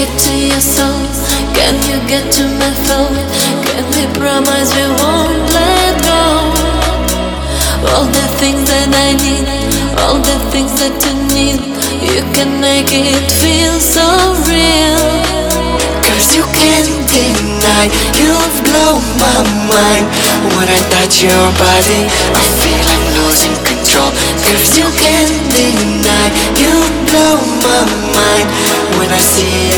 get to your soul? Can you get to my thought? Can we promise we won't let go? All the things that I need, all the things that you need, you can make it feel so real. Cause you can't deny You've blown my mind When I touch your body I feel I'm losing control Cause you can't deny You blow my mind When I see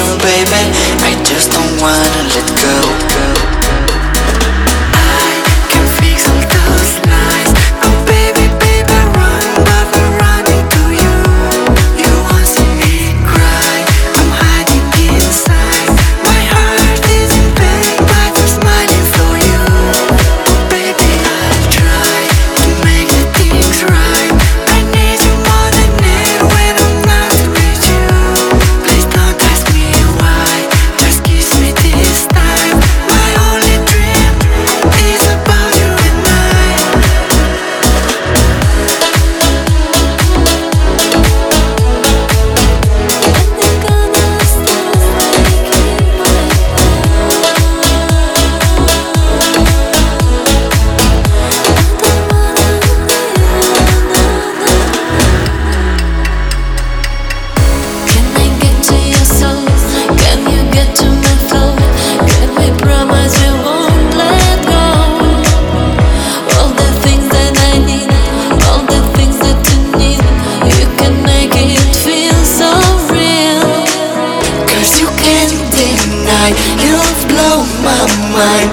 can't deny You've blown my mind.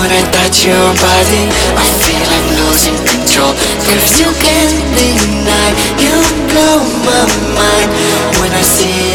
When I touch your body I feel I'm losing control. Cause you can't deny You blow my mind. When I see